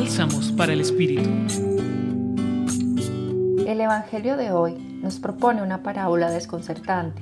Bálsamos para el Espíritu. El Evangelio de hoy nos propone una parábola desconcertante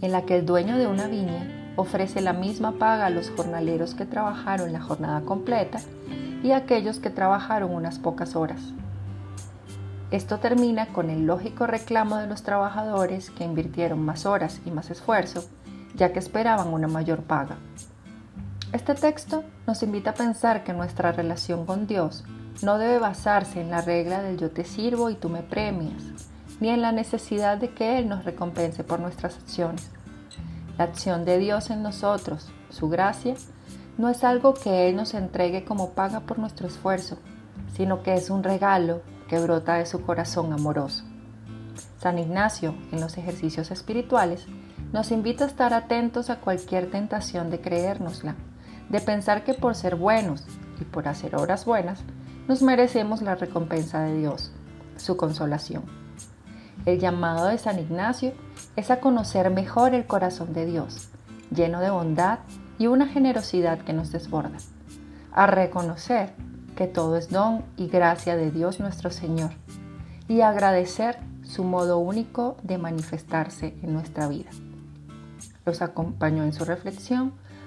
en la que el dueño de una viña ofrece la misma paga a los jornaleros que trabajaron la jornada completa y a aquellos que trabajaron unas pocas horas. Esto termina con el lógico reclamo de los trabajadores que invirtieron más horas y más esfuerzo, ya que esperaban una mayor paga. Este texto nos invita a pensar que nuestra relación con Dios no debe basarse en la regla del yo te sirvo y tú me premias, ni en la necesidad de que Él nos recompense por nuestras acciones. La acción de Dios en nosotros, su gracia, no es algo que Él nos entregue como paga por nuestro esfuerzo, sino que es un regalo que brota de su corazón amoroso. San Ignacio, en los ejercicios espirituales, nos invita a estar atentos a cualquier tentación de creérnosla, de pensar que por ser buenos y por hacer obras buenas, nos merecemos la recompensa de Dios, su consolación. El llamado de San Ignacio es a conocer mejor el corazón de Dios, lleno de bondad y una generosidad que nos desborda, a reconocer que todo es don y gracia de Dios nuestro Señor y agradecer su modo único de manifestarse en nuestra vida. Los acompañó en su reflexión